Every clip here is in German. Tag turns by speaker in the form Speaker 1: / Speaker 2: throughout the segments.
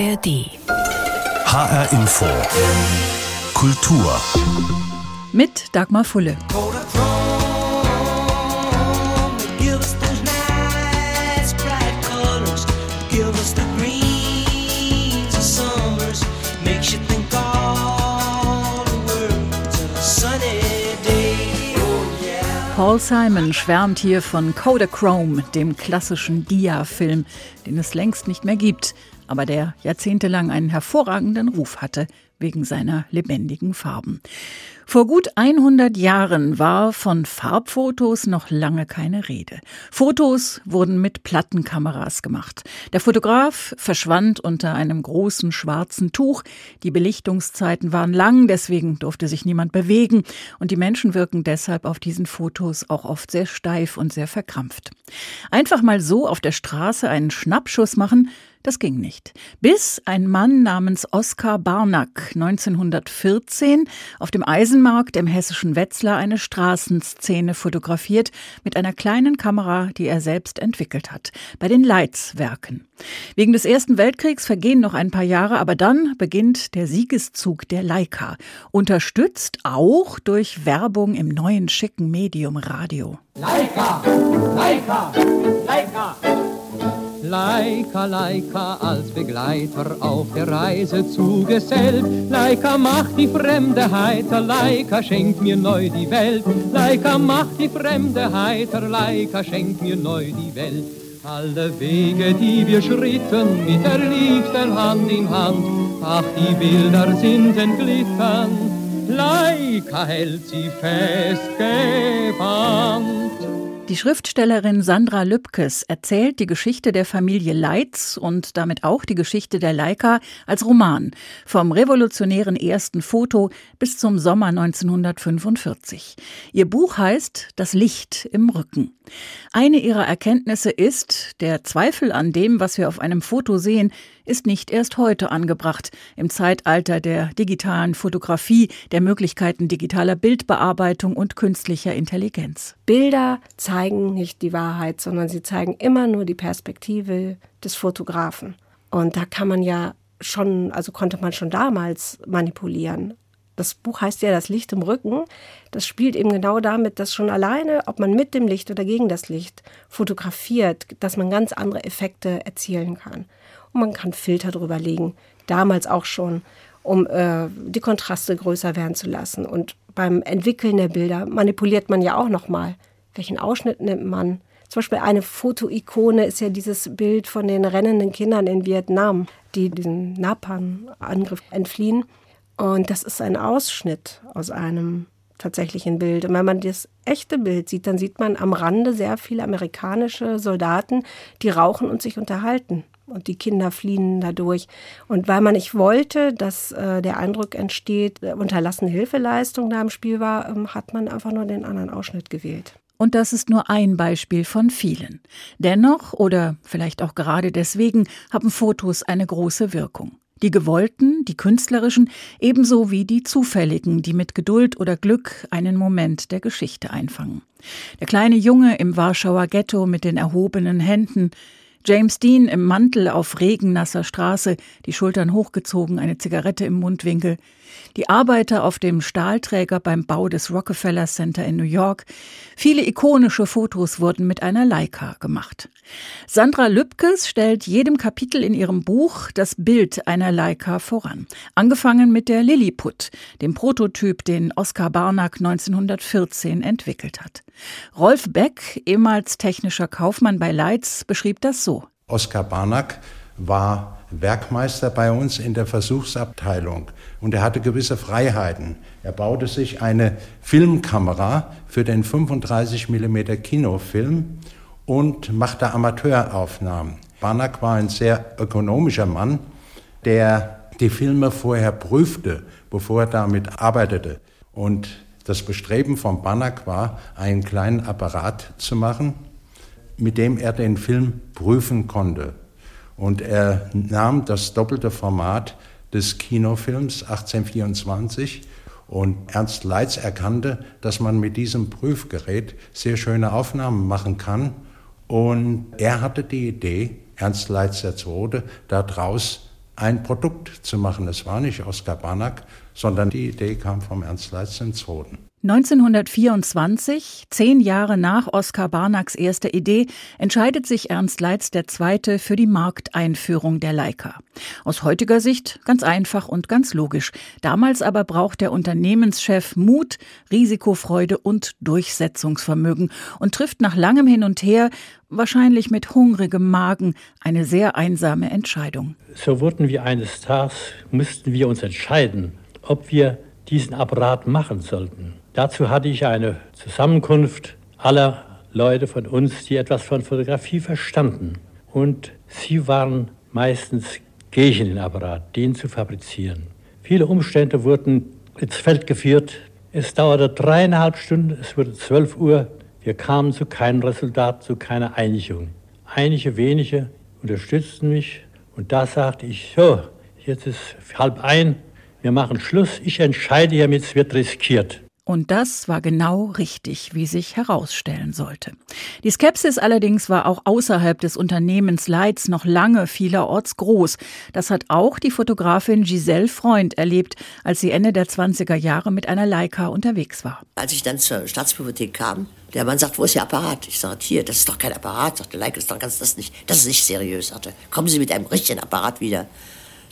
Speaker 1: ARD. HR Info. Kultur.
Speaker 2: Mit Dagmar Fulle. Paul Simon schwärmt hier von Kodachrome, dem klassischen Dia-Film, den es längst nicht mehr gibt, aber der jahrzehntelang einen hervorragenden Ruf hatte wegen seiner lebendigen Farben. Vor gut 100 Jahren war von Farbfotos noch lange keine Rede. Fotos wurden mit Plattenkameras gemacht. Der Fotograf verschwand unter einem großen schwarzen Tuch. Die Belichtungszeiten waren lang, deswegen durfte sich niemand bewegen und die Menschen wirken deshalb auf diesen Fotos auch oft sehr steif und sehr verkrampft. Einfach mal so auf der Straße einen Schnappschuss machen, das ging nicht. Bis ein Mann namens Oskar Barnack 1914 auf dem Eisenmarkt im hessischen Wetzlar eine Straßenszene fotografiert mit einer kleinen Kamera, die er selbst entwickelt hat, bei den Leitzwerken. Wegen des Ersten Weltkriegs vergehen noch ein paar Jahre, aber dann beginnt der Siegeszug der Leica, unterstützt auch durch Werbung im neuen schicken Medium Radio. Leica, Leica, Leica.
Speaker 3: Leika, Leika als Begleiter auf der Reise zugesellt. Leika macht die Fremde heiter, Leika schenkt mir neu die Welt. Leika macht die Fremde heiter, Leika schenkt mir neu die Welt. Alle Wege, die wir schritten, mit der Liebsten Hand in Hand, ach, die Bilder sind entglitten, Leika hält sie festgebannt.
Speaker 2: Die Schriftstellerin Sandra Lübkes erzählt die Geschichte der Familie Leitz und damit auch die Geschichte der Leica als Roman, vom revolutionären ersten Foto bis zum Sommer 1945. Ihr Buch heißt Das Licht im Rücken. Eine ihrer Erkenntnisse ist, der Zweifel an dem, was wir auf einem Foto sehen, ist nicht erst heute angebracht, im Zeitalter der digitalen Fotografie, der Möglichkeiten digitaler Bildbearbeitung und künstlicher Intelligenz.
Speaker 4: Bilder zeigen nicht die Wahrheit, sondern sie zeigen immer nur die Perspektive des Fotografen. Und da kann man ja schon, also konnte man schon damals manipulieren. Das Buch heißt ja Das Licht im Rücken. Das spielt eben genau damit, dass schon alleine, ob man mit dem Licht oder gegen das Licht fotografiert, dass man ganz andere Effekte erzielen kann. Und man kann Filter drüber legen, damals auch schon, um äh, die Kontraste größer werden zu lassen. Und beim Entwickeln der Bilder manipuliert man ja auch nochmal. Welchen Ausschnitt nimmt man? Zum Beispiel eine Fotoikone ist ja dieses Bild von den rennenden Kindern in Vietnam, die diesem Napalm-Angriff entfliehen. Und das ist ein Ausschnitt aus einem tatsächlichen Bild. Und wenn man das echte Bild sieht, dann sieht man am Rande sehr viele amerikanische Soldaten, die rauchen und sich unterhalten. Und die Kinder fliehen dadurch. Und weil man nicht wollte, dass äh, der Eindruck entsteht, äh, unterlassene Hilfeleistung da im Spiel war, ähm, hat man einfach nur den anderen Ausschnitt gewählt.
Speaker 2: Und das ist nur ein Beispiel von vielen. Dennoch, oder vielleicht auch gerade deswegen, haben Fotos eine große Wirkung. Die gewollten, die künstlerischen, ebenso wie die zufälligen, die mit Geduld oder Glück einen Moment der Geschichte einfangen. Der kleine Junge im Warschauer Ghetto mit den erhobenen Händen, James Dean im Mantel auf regennasser Straße, die Schultern hochgezogen, eine Zigarette im Mundwinkel, die Arbeiter auf dem Stahlträger beim Bau des Rockefeller Center in New York. Viele ikonische Fotos wurden mit einer Leica gemacht. Sandra Lübkes stellt jedem Kapitel in ihrem Buch das Bild einer Leica voran. Angefangen mit der Lilliput, dem Prototyp, den Oskar Barnack 1914 entwickelt hat. Rolf Beck, ehemals technischer Kaufmann bei Leitz, beschrieb das so.
Speaker 5: Oskar Barnack war Werkmeister bei uns in der Versuchsabteilung und er hatte gewisse Freiheiten. Er baute sich eine Filmkamera für den 35 mm Kinofilm und machte Amateuraufnahmen. Banak war ein sehr ökonomischer Mann, der die Filme vorher prüfte, bevor er damit arbeitete. Und das Bestreben von Banak war, einen kleinen Apparat zu machen, mit dem er den Film prüfen konnte. Und er nahm das doppelte Format des Kinofilms 1824 und Ernst Leitz erkannte, dass man mit diesem Prüfgerät sehr schöne Aufnahmen machen kann. Und er hatte die Idee, Ernst Leitz II., daraus ein Produkt zu machen. Es war nicht Oskar Barnack, sondern die Idee kam vom Ernst Leitz II.
Speaker 2: 1924, zehn Jahre nach Oskar Barnacks erster Idee, entscheidet sich Ernst Leitz II. für die Markteinführung der Leica. Aus heutiger Sicht ganz einfach und ganz logisch. Damals aber braucht der Unternehmenschef Mut, Risikofreude und Durchsetzungsvermögen und trifft nach langem Hin und Her, wahrscheinlich mit hungrigem Magen, eine sehr einsame Entscheidung.
Speaker 6: So wurden wir eines Tages, mussten wir uns entscheiden, ob wir diesen Apparat machen sollten. Dazu hatte ich eine Zusammenkunft aller Leute von uns, die etwas von Fotografie verstanden. Und sie waren meistens gegen den Apparat, den zu fabrizieren. Viele Umstände wurden ins Feld geführt. Es dauerte dreieinhalb Stunden, es wurde zwölf Uhr. Wir kamen zu keinem Resultat, zu keiner Einigung. Einige wenige unterstützten mich und da sagte ich, so, jetzt ist halb ein, wir machen Schluss, ich entscheide hiermit, es wird riskiert.
Speaker 2: Und das war genau richtig, wie sich herausstellen sollte. Die Skepsis allerdings war auch außerhalb des Unternehmens Leitz noch lange vielerorts groß. Das hat auch die Fotografin Giselle Freund erlebt, als sie Ende der 20er Jahre mit einer Leica unterwegs war.
Speaker 7: Als ich dann zur Staatsbibliothek kam, der Mann sagt, wo ist Ihr Apparat? Ich sage, hier, das ist doch kein Apparat. Der Leica, ist doch ganz, das nicht, das ist nicht seriös. Sagte, kommen Sie mit einem richtigen Apparat wieder.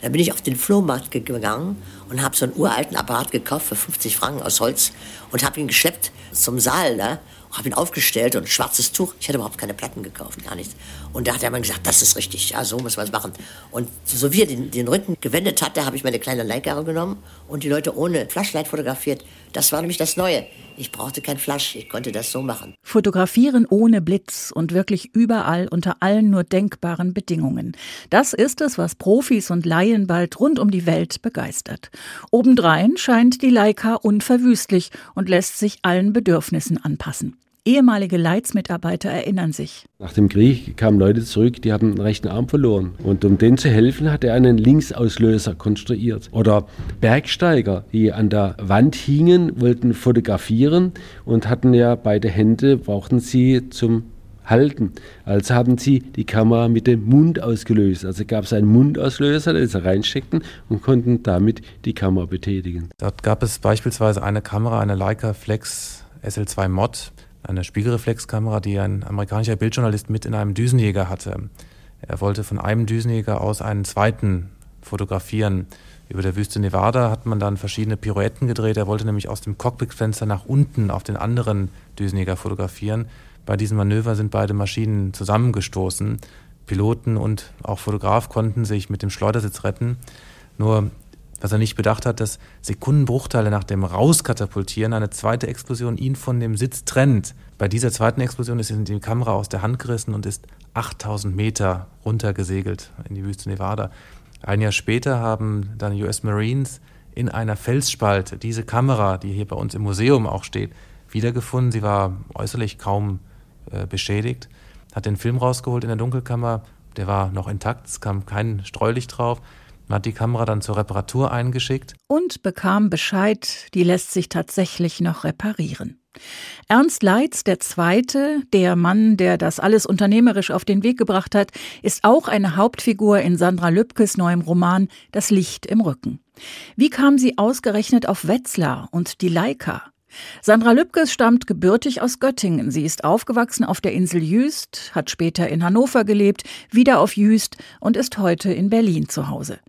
Speaker 7: Dann bin ich auf den Flohmarkt gegangen und habe so einen uralten Apparat gekauft für 50 Franken aus Holz und habe ihn geschleppt zum Saal da ne? habe ihn aufgestellt und ein schwarzes Tuch. Ich hatte überhaupt keine Platten gekauft, gar nichts. Und da hat der Mann gesagt, das ist richtig, ja, so muss man es machen. Und so wie er den, den Rücken gewendet hatte, habe ich meine kleine Leica genommen und die Leute ohne Flashlight fotografiert. Das war nämlich das Neue. Ich brauchte kein Flash, ich konnte das so machen.
Speaker 2: Fotografieren ohne Blitz und wirklich überall unter allen nur denkbaren Bedingungen. Das ist es, was Profis und Laien bald rund um die Welt begeistert. Obendrein scheint die Leica unverwüstlich und lässt sich allen Bedürfnissen anpassen. Ehemalige Leitzmitarbeiter erinnern sich.
Speaker 8: Nach dem Krieg kamen Leute zurück, die haben einen rechten Arm verloren. Und um denen zu helfen, hat er einen Linksauslöser konstruiert. Oder Bergsteiger, die an der Wand hingen, wollten fotografieren und hatten ja beide Hände, brauchten sie zum halten. Also haben sie die Kamera mit dem Mund ausgelöst. Also gab es einen Mundauslöser, den sie reinsteckten und konnten damit die Kamera betätigen.
Speaker 9: Dort gab es beispielsweise eine Kamera, eine Leica Flex SL2 Mod, eine Spiegelreflexkamera, die ein amerikanischer Bildjournalist mit in einem Düsenjäger hatte. Er wollte von einem Düsenjäger aus einen zweiten fotografieren. Über der Wüste Nevada hat man dann verschiedene Pirouetten gedreht. Er wollte nämlich aus dem Cockpitfenster nach unten auf den anderen Düsenjäger fotografieren. Bei diesem Manöver sind beide Maschinen zusammengestoßen. Piloten und auch Fotograf konnten sich mit dem Schleudersitz retten. Nur was er nicht bedacht hat, dass Sekundenbruchteile nach dem Rauskatapultieren eine zweite Explosion ihn von dem Sitz trennt. Bei dieser zweiten Explosion ist ihm die Kamera aus der Hand gerissen und ist 8000 Meter runtergesegelt in die Wüste Nevada. Ein Jahr später haben dann US Marines in einer Felsspalte diese Kamera, die hier bei uns im Museum auch steht, wiedergefunden. Sie war äußerlich kaum äh, beschädigt, hat den Film rausgeholt in der Dunkelkammer, der war noch intakt, es kam kein Streulicht drauf. Hat die Kamera dann zur Reparatur eingeschickt.
Speaker 2: Und bekam Bescheid, die lässt sich tatsächlich noch reparieren. Ernst Leitz, der Zweite, der Mann, der das alles unternehmerisch auf den Weg gebracht hat, ist auch eine Hauptfigur in Sandra Lübkes neuem Roman Das Licht im Rücken. Wie kam sie ausgerechnet auf Wetzlar und die Leica? Sandra Lübkes stammt gebürtig aus Göttingen. Sie ist aufgewachsen auf der Insel Jüst, hat später in Hannover gelebt, wieder auf Jüst und ist heute in Berlin zu Hause.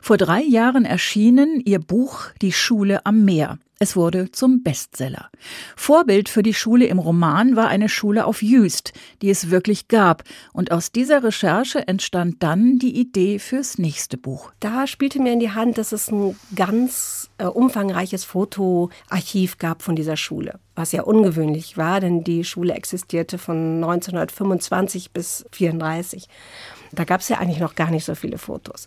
Speaker 2: Vor drei Jahren erschienen ihr Buch Die Schule am Meer. Es wurde zum Bestseller. Vorbild für die Schule im Roman war eine Schule auf Jüst, die es wirklich gab. Und aus dieser Recherche entstand dann die Idee fürs nächste Buch.
Speaker 4: Da spielte mir in die Hand, dass es ein ganz äh, umfangreiches Fotoarchiv gab von dieser Schule. Was ja ungewöhnlich war, denn die Schule existierte von 1925 bis 1934. Da gab es ja eigentlich noch gar nicht so viele Fotos.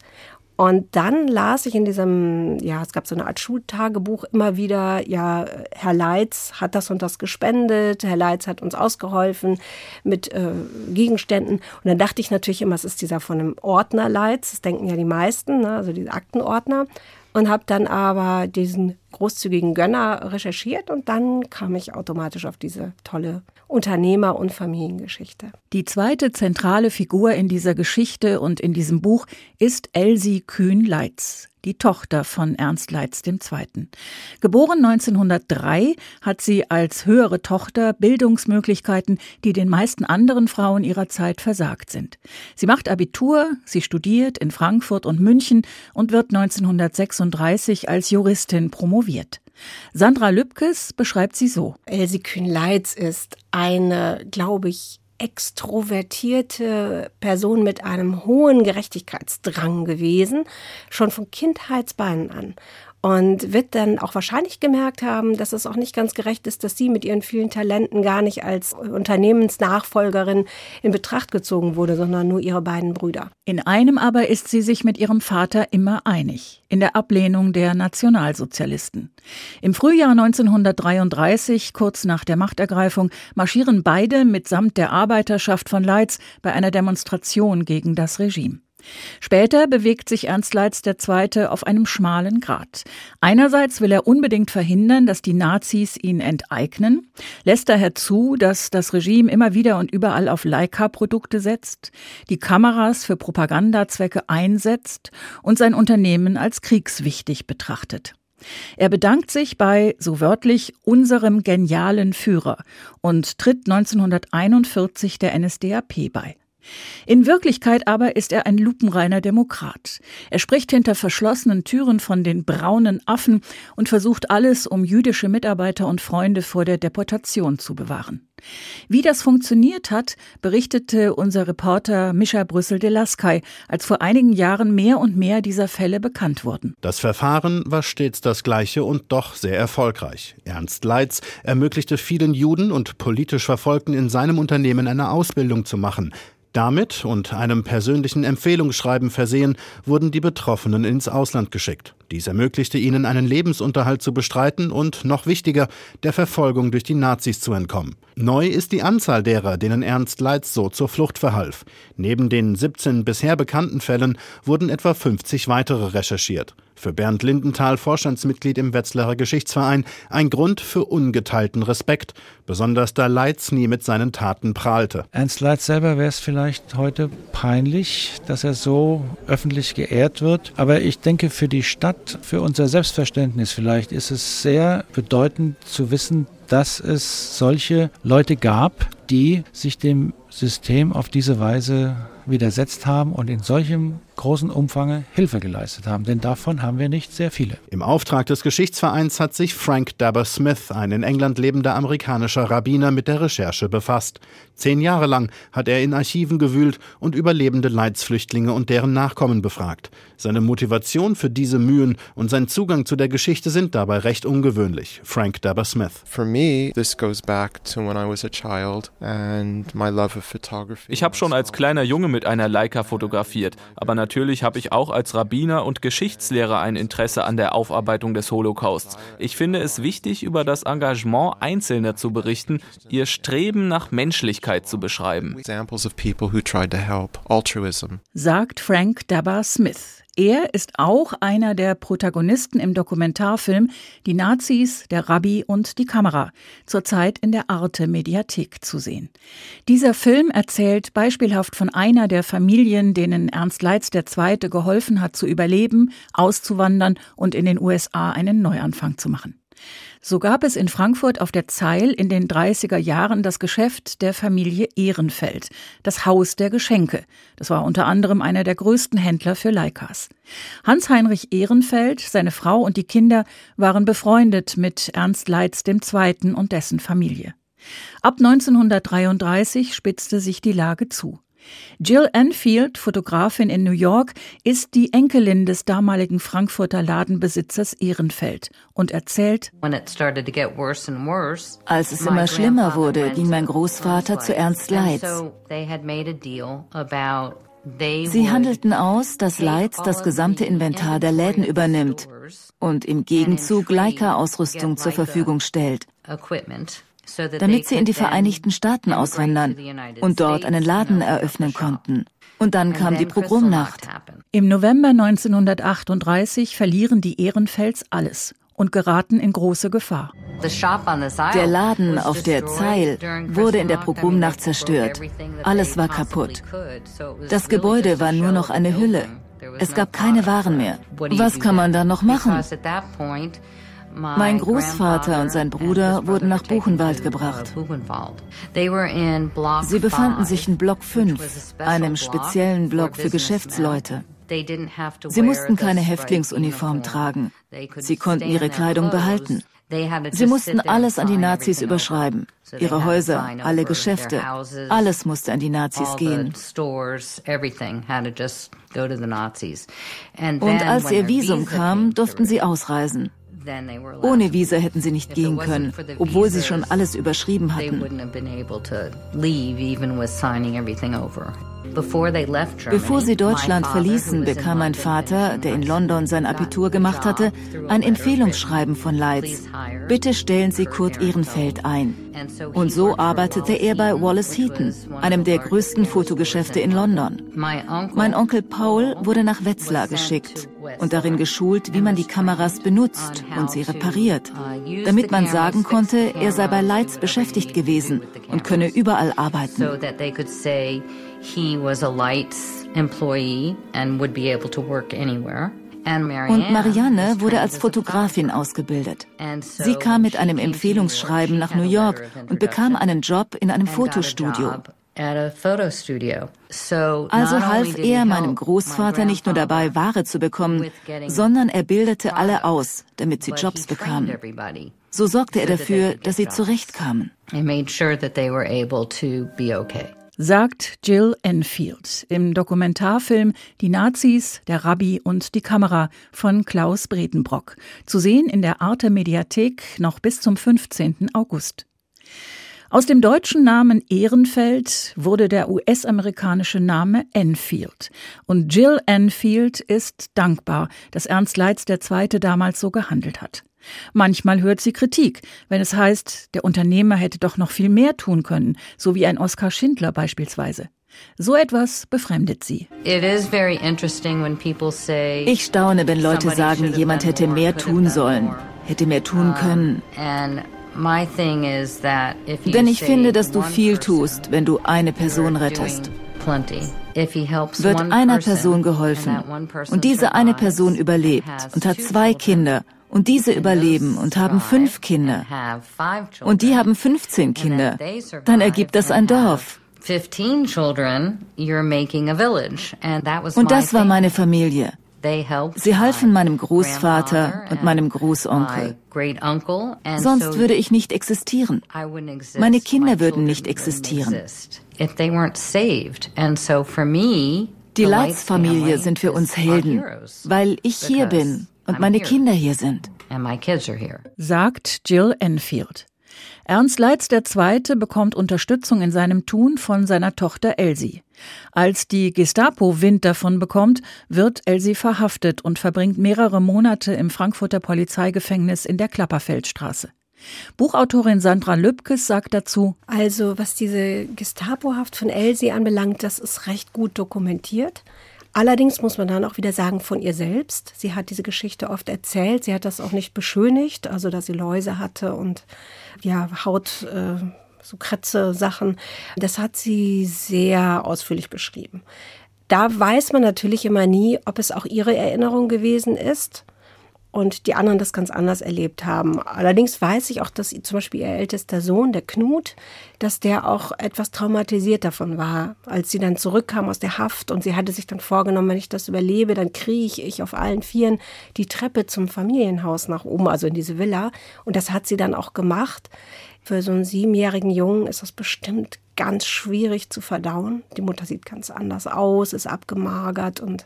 Speaker 4: Und dann las ich in diesem, ja, es gab so eine Art Schultagebuch immer wieder, ja, Herr Leitz hat das und das gespendet, Herr Leitz hat uns ausgeholfen mit äh, Gegenständen. Und dann dachte ich natürlich immer, es ist dieser von einem Ordner Leitz, das denken ja die meisten, ne, also diese Aktenordner. Und habe dann aber diesen großzügigen Gönner recherchiert und dann kam ich automatisch auf diese tolle Unternehmer- und Familiengeschichte.
Speaker 2: Die zweite zentrale Figur in dieser Geschichte und in diesem Buch ist Elsie Kühn-Leitz die Tochter von Ernst Leitz II. Geboren 1903 hat sie als höhere Tochter Bildungsmöglichkeiten, die den meisten anderen Frauen ihrer Zeit versagt sind. Sie macht Abitur, sie studiert in Frankfurt und München und wird 1936 als Juristin promoviert. Sandra Lübkes beschreibt sie so.
Speaker 4: Elsie Kühn-Leitz ist eine, glaube ich, extrovertierte Person mit einem hohen Gerechtigkeitsdrang gewesen, schon von Kindheitsbeinen an und wird dann auch wahrscheinlich gemerkt haben, dass es auch nicht ganz gerecht ist, dass sie mit ihren vielen Talenten gar nicht als Unternehmensnachfolgerin in Betracht gezogen wurde, sondern nur ihre beiden Brüder.
Speaker 2: In einem aber ist sie sich mit ihrem Vater immer einig, in der Ablehnung der Nationalsozialisten. Im Frühjahr 1933, kurz nach der Machtergreifung, marschieren beide mitsamt der Arbeiterschaft von Leitz bei einer Demonstration gegen das Regime. Später bewegt sich Ernst Leitz II. auf einem schmalen Grat. Einerseits will er unbedingt verhindern, dass die Nazis ihn enteignen, lässt daher zu, dass das Regime immer wieder und überall auf Leica-Produkte setzt, die Kameras für Propagandazwecke einsetzt und sein Unternehmen als kriegswichtig betrachtet. Er bedankt sich bei, so wörtlich, unserem genialen Führer und tritt 1941 der NSDAP bei. In Wirklichkeit aber ist er ein lupenreiner Demokrat. Er spricht hinter verschlossenen Türen von den braunen Affen und versucht alles, um jüdische Mitarbeiter und Freunde vor der Deportation zu bewahren. Wie das funktioniert hat, berichtete unser Reporter Mischa Brüssel-Delaskay, als vor einigen Jahren mehr und mehr dieser Fälle bekannt wurden.
Speaker 10: Das Verfahren war stets das gleiche und doch sehr erfolgreich. Ernst Leitz ermöglichte vielen Juden und politisch Verfolgten in seinem Unternehmen eine Ausbildung zu machen. Damit und einem persönlichen Empfehlungsschreiben versehen, wurden die Betroffenen ins Ausland geschickt. Dies ermöglichte ihnen einen Lebensunterhalt zu bestreiten und, noch wichtiger, der Verfolgung durch die Nazis zu entkommen. Neu ist die Anzahl derer, denen Ernst Leitz so zur Flucht verhalf. Neben den 17 bisher bekannten Fällen wurden etwa 50 weitere recherchiert. Für Bernd Lindenthal, Vorstandsmitglied im Wetzlarer Geschichtsverein, ein Grund für ungeteilten Respekt, besonders da Leitz nie mit seinen Taten prahlte.
Speaker 11: Ernst Leitz selber wäre es vielleicht heute peinlich, dass er so öffentlich geehrt wird. Aber ich denke, für die Stadt, für unser Selbstverständnis vielleicht, ist es sehr bedeutend zu wissen, dass es solche Leute gab, die sich dem System auf diese Weise widersetzt haben und in solchem großen Umfang Hilfe geleistet haben, denn davon haben wir nicht sehr viele.
Speaker 10: Im Auftrag des Geschichtsvereins hat sich Frank Dabber Smith, ein in England lebender amerikanischer Rabbiner, mit der Recherche befasst. Zehn Jahre lang hat er in Archiven gewühlt und überlebende Leidsflüchtlinge und deren Nachkommen befragt. Seine Motivation für diese Mühen und sein Zugang zu der Geschichte sind dabei recht ungewöhnlich. Frank Dabber Smith. For me, this goes back to when I was a child and my love of photography.
Speaker 12: Ich habe schon als kleiner Junge mit einer Leica fotografiert, aber natürlich natürlich habe ich auch als Rabbiner und Geschichtslehrer ein Interesse an der Aufarbeitung des Holocausts. Ich finde es wichtig, über das Engagement Einzelner zu berichten, ihr Streben nach Menschlichkeit zu beschreiben.
Speaker 2: Sagt Frank Dabba Smith. Er ist auch einer der Protagonisten im Dokumentarfilm Die Nazis, der Rabbi und die Kamera, zurzeit in der Arte Mediathek zu sehen. Dieser Film erzählt beispielhaft von einer der Familien, denen Ernst Leitz II. geholfen hat zu überleben, auszuwandern und in den USA einen Neuanfang zu machen. So gab es in Frankfurt auf der Zeil in den 30er Jahren das Geschäft der Familie Ehrenfeld, das Haus der Geschenke. Das war unter anderem einer der größten Händler für Leikas. Hans-Heinrich Ehrenfeld, seine Frau und die Kinder waren befreundet mit Ernst Leitz II. und dessen Familie. Ab 1933 spitzte sich die Lage zu. Jill Enfield, Fotografin in New York, ist die Enkelin des damaligen Frankfurter Ladenbesitzers Ehrenfeld und erzählt,
Speaker 13: als es immer schlimmer wurde, ging mein Großvater zu Ernst Leitz. Sie handelten aus, dass Leitz das gesamte Inventar der Läden übernimmt und im Gegenzug Leica-Ausrüstung zur Verfügung stellt damit sie in die Vereinigten Staaten auswandern und dort einen Laden eröffnen konnten. Und dann kam die Pogromnacht.
Speaker 2: Im November 1938 verlieren die Ehrenfelds alles und geraten in große Gefahr.
Speaker 13: Der Laden auf der Zeil wurde in der Pogromnacht zerstört. Alles war kaputt. Das Gebäude war nur noch eine Hülle. Es gab keine Waren mehr. Was kann man da noch machen? Mein Großvater und sein Bruder wurden nach Buchenwald gebracht. Sie befanden sich in Block 5, einem speziellen Block für Geschäftsleute. Sie mussten keine Häftlingsuniform tragen. Sie konnten ihre Kleidung behalten. Sie mussten alles an die Nazis überschreiben. Ihre Häuser, alle Geschäfte, alles musste an die Nazis gehen. Und als ihr Visum kam, durften sie ausreisen. Ohne Visa hätten sie nicht gehen können, obwohl sie schon alles überschrieben hatten. Bevor sie Deutschland verließen, bekam mein Vater, der in London sein Abitur gemacht hatte, ein Empfehlungsschreiben von Leitz. Bitte stellen Sie Kurt Ehrenfeld ein. Und so arbeitete er bei Wallace Heaton, einem der größten Fotogeschäfte in London. Mein Onkel Paul wurde nach Wetzlar geschickt und darin geschult, wie man die Kameras benutzt und sie repariert, damit man sagen konnte, er sei bei Leitz beschäftigt gewesen und könne überall arbeiten. Und Marianne wurde als Fotografin ausgebildet. Sie kam mit einem Empfehlungsschreiben nach New York und bekam einen Job in einem Fotostudio. Also half er meinem Großvater nicht nur dabei, Ware zu bekommen, sondern er bildete alle aus, damit sie Jobs bekamen. So sorgte er dafür, dass sie zurechtkamen
Speaker 2: sagt Jill Enfield im Dokumentarfilm Die Nazis, der Rabbi und die Kamera von Klaus Bredenbrock. Zu sehen in der Arte Mediathek noch bis zum 15. August. Aus dem deutschen Namen Ehrenfeld wurde der US-amerikanische Name Enfield. Und Jill Enfield ist dankbar, dass Ernst Leitz II. damals so gehandelt hat. Manchmal hört sie Kritik, wenn es heißt, der Unternehmer hätte doch noch viel mehr tun können, so wie ein Oskar Schindler beispielsweise. So etwas befremdet sie.
Speaker 13: Ich staune, wenn Leute sagen, jemand hätte mehr tun sollen, hätte mehr tun können. Denn ich finde, dass du viel tust, wenn du eine Person rettest. Wird einer Person geholfen und diese eine Person überlebt und hat zwei Kinder und diese überleben und haben fünf Kinder. Und die haben 15 Kinder. Dann ergibt das ein Dorf. Und das war meine Familie. Sie halfen meinem Großvater und meinem Großonkel. Sonst würde ich nicht existieren. Meine Kinder würden nicht existieren. Die Leitz-Familie sind für uns Helden, weil ich hier bin und meine Kinder hier sind.
Speaker 2: Sagt Jill Enfield. Ernst Leitz II. bekommt Unterstützung in seinem Tun von seiner Tochter Elsie. Als die Gestapo Wind davon bekommt, wird Elsie verhaftet und verbringt mehrere Monate im Frankfurter Polizeigefängnis in der Klapperfeldstraße. Buchautorin Sandra Lübkes sagt dazu:
Speaker 4: Also, was diese Gestapo-Haft von Elsie anbelangt, das ist recht gut dokumentiert. Allerdings muss man dann auch wieder sagen von ihr selbst. Sie hat diese Geschichte oft erzählt. Sie hat das auch nicht beschönigt, also dass sie Läuse hatte und ja, Haut, äh, so Kratze, Sachen. Das hat sie sehr ausführlich beschrieben. Da weiß man natürlich immer nie, ob es auch ihre Erinnerung gewesen ist und die anderen das ganz anders erlebt haben. Allerdings weiß ich auch, dass zum Beispiel ihr ältester Sohn, der Knut, dass der auch etwas traumatisiert davon war, als sie dann zurückkam aus der Haft und sie hatte sich dann vorgenommen, wenn ich das überlebe, dann krieche ich auf allen Vieren die Treppe zum Familienhaus nach oben, also in diese Villa. Und das hat sie dann auch gemacht. Für so einen siebenjährigen Jungen ist das bestimmt ganz schwierig zu verdauen. Die Mutter sieht ganz anders aus, ist abgemagert und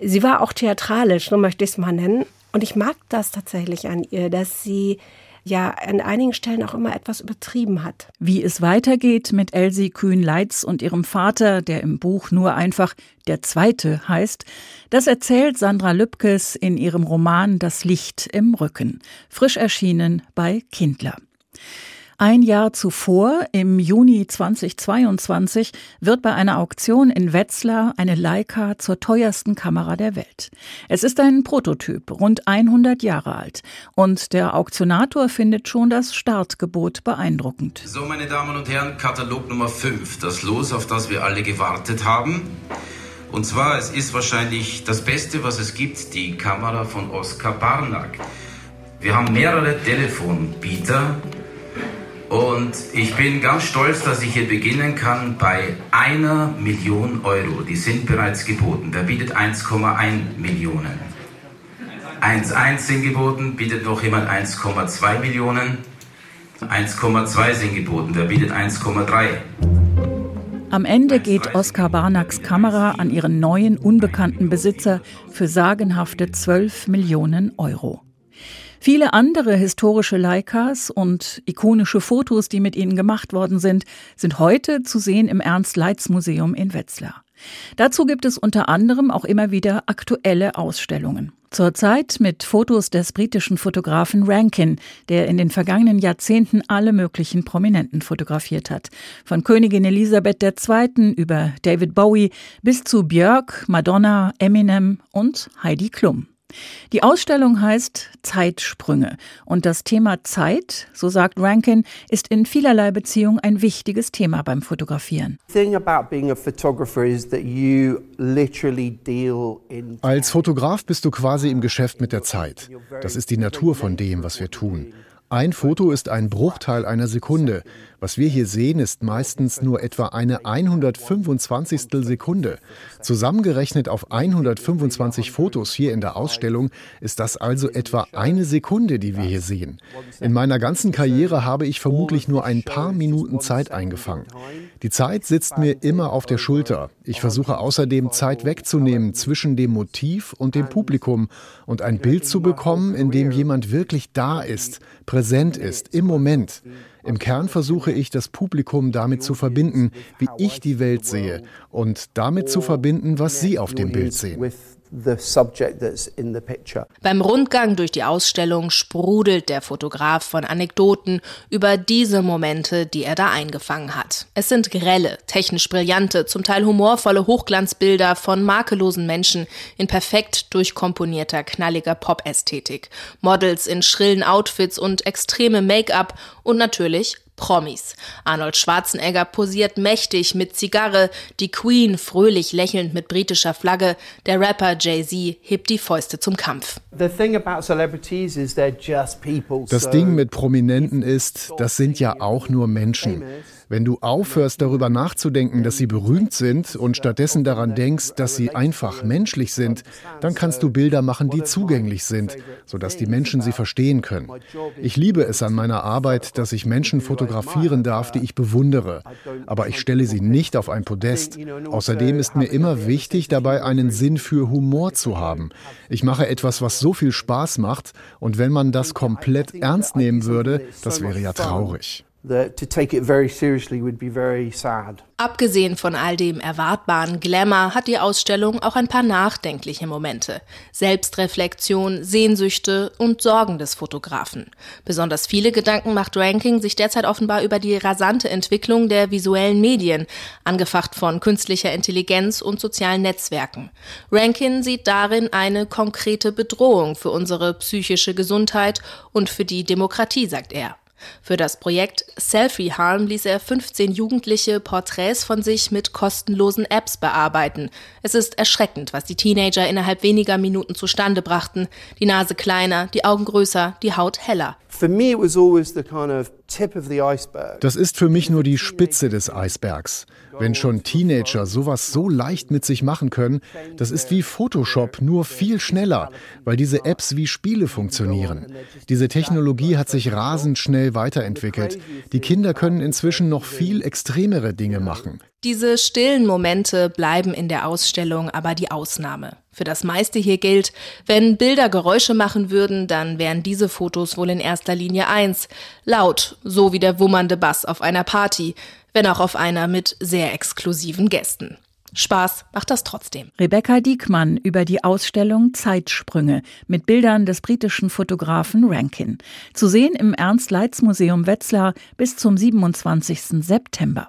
Speaker 4: sie war auch theatralisch, so möchte ich es mal nennen. Und ich mag das tatsächlich an ihr, dass sie ja an einigen Stellen auch immer etwas übertrieben hat.
Speaker 2: Wie es weitergeht mit Elsie Kühn-Leitz und ihrem Vater, der im Buch nur einfach der Zweite heißt, das erzählt Sandra Lübkes in ihrem Roman Das Licht im Rücken, frisch erschienen bei Kindler. Ein Jahr zuvor, im Juni 2022, wird bei einer Auktion in Wetzlar eine Leica zur teuersten Kamera der Welt. Es ist ein Prototyp, rund 100 Jahre alt. Und der Auktionator findet schon das Startgebot beeindruckend.
Speaker 14: So, meine Damen und Herren, Katalog Nummer 5, das Los, auf das wir alle gewartet haben. Und zwar, es ist wahrscheinlich das Beste, was es gibt, die Kamera von Oskar Barnack. Wir haben mehrere Telefonbieter und ich bin ganz stolz, dass ich hier beginnen kann bei einer Million Euro. Die sind bereits geboten. Wer bietet 1,1 Millionen? 1,1 sind geboten. Bietet noch jemand 1,2 Millionen? 1,2 sind geboten. Wer bietet 1,3?
Speaker 2: Am Ende geht Oskar Barnacks Kamera an ihren neuen, unbekannten Besitzer für sagenhafte 12 Millionen Euro. Viele andere historische Leicas und ikonische Fotos, die mit ihnen gemacht worden sind, sind heute zu sehen im Ernst-Leitz-Museum in Wetzlar. Dazu gibt es unter anderem auch immer wieder aktuelle Ausstellungen. Zurzeit mit Fotos des britischen Fotografen Rankin, der in den vergangenen Jahrzehnten alle möglichen Prominenten fotografiert hat. Von Königin Elisabeth II. über David Bowie bis zu Björk, Madonna, Eminem und Heidi Klum. Die Ausstellung heißt Zeitsprünge und das Thema Zeit, so sagt Rankin, ist in vielerlei Beziehung ein wichtiges Thema beim Fotografieren.
Speaker 15: Als Fotograf bist du quasi im Geschäft mit der Zeit. Das ist die Natur von dem, was wir tun. Ein Foto ist ein Bruchteil einer Sekunde. Was wir hier sehen, ist meistens nur etwa eine 125. Sekunde. Zusammengerechnet auf 125 Fotos hier in der Ausstellung ist das also etwa eine Sekunde, die wir hier sehen. In meiner ganzen Karriere habe ich vermutlich nur ein paar Minuten Zeit eingefangen. Die Zeit sitzt mir immer auf der Schulter. Ich versuche außerdem Zeit wegzunehmen zwischen dem Motiv und dem Publikum und ein Bild zu bekommen, in dem jemand wirklich da ist, präsent ist, im Moment. Im Kern versuche ich, das Publikum damit zu verbinden, wie ich die Welt sehe und damit zu verbinden, was sie auf dem Bild sehen.
Speaker 16: Beim Rundgang durch die Ausstellung sprudelt der Fotograf von Anekdoten über diese Momente, die er da eingefangen hat. Es sind grelle, technisch brillante, zum Teil humorvolle Hochglanzbilder von makellosen Menschen in perfekt durchkomponierter, knalliger Pop-Ästhetik, Models in schrillen Outfits und extreme Make-up und natürlich Promis. Arnold Schwarzenegger posiert mächtig mit Zigarre, die Queen fröhlich lächelnd mit britischer Flagge, der Rapper Jay-Z hebt die Fäuste zum Kampf.
Speaker 15: Das Ding mit Prominenten ist, das sind ja auch nur Menschen. Wenn du aufhörst darüber nachzudenken, dass sie berühmt sind und stattdessen daran denkst, dass sie einfach menschlich sind, dann kannst du Bilder machen, die zugänglich sind, sodass die Menschen sie verstehen können. Ich liebe es an meiner Arbeit, dass ich Menschen fotografieren darf, die ich bewundere, aber ich stelle sie nicht auf ein Podest. Außerdem ist mir immer wichtig, dabei einen Sinn für Humor zu haben. Ich mache etwas, was so viel Spaß macht, und wenn man das komplett ernst nehmen würde, das wäre ja traurig.
Speaker 16: Abgesehen von all dem erwartbaren Glamour hat die Ausstellung auch ein paar nachdenkliche Momente. Selbstreflexion, Sehnsüchte und Sorgen des Fotografen. Besonders viele Gedanken macht Ranking sich derzeit offenbar über die rasante Entwicklung der visuellen Medien, angefacht von künstlicher Intelligenz und sozialen Netzwerken. Rankin sieht darin eine konkrete Bedrohung für unsere psychische Gesundheit und für die Demokratie, sagt er. Für das Projekt Selfie Harm ließ er 15 Jugendliche Porträts von sich mit kostenlosen Apps bearbeiten. Es ist erschreckend, was die Teenager innerhalb weniger Minuten zustande brachten. Die Nase kleiner, die Augen größer, die Haut heller.
Speaker 15: Das ist für mich nur die Spitze des Eisbergs. Wenn schon Teenager sowas so leicht mit sich machen können, das ist wie Photoshop, nur viel schneller, weil diese Apps wie Spiele funktionieren. Diese Technologie hat sich rasend schnell weiterentwickelt. Die Kinder können inzwischen noch viel extremere Dinge machen.
Speaker 16: Diese stillen Momente bleiben in der Ausstellung aber die Ausnahme. Für das meiste hier gilt, wenn Bilder Geräusche machen würden, dann wären diese Fotos wohl in erster Linie eins. Laut, so wie der wummernde Bass auf einer Party, wenn auch auf einer mit sehr exklusiven Gästen. Spaß macht das trotzdem.
Speaker 2: Rebecca Diekmann über die Ausstellung Zeitsprünge mit Bildern des britischen Fotografen Rankin. Zu sehen im Ernst-Leitz-Museum Wetzlar bis zum 27. September.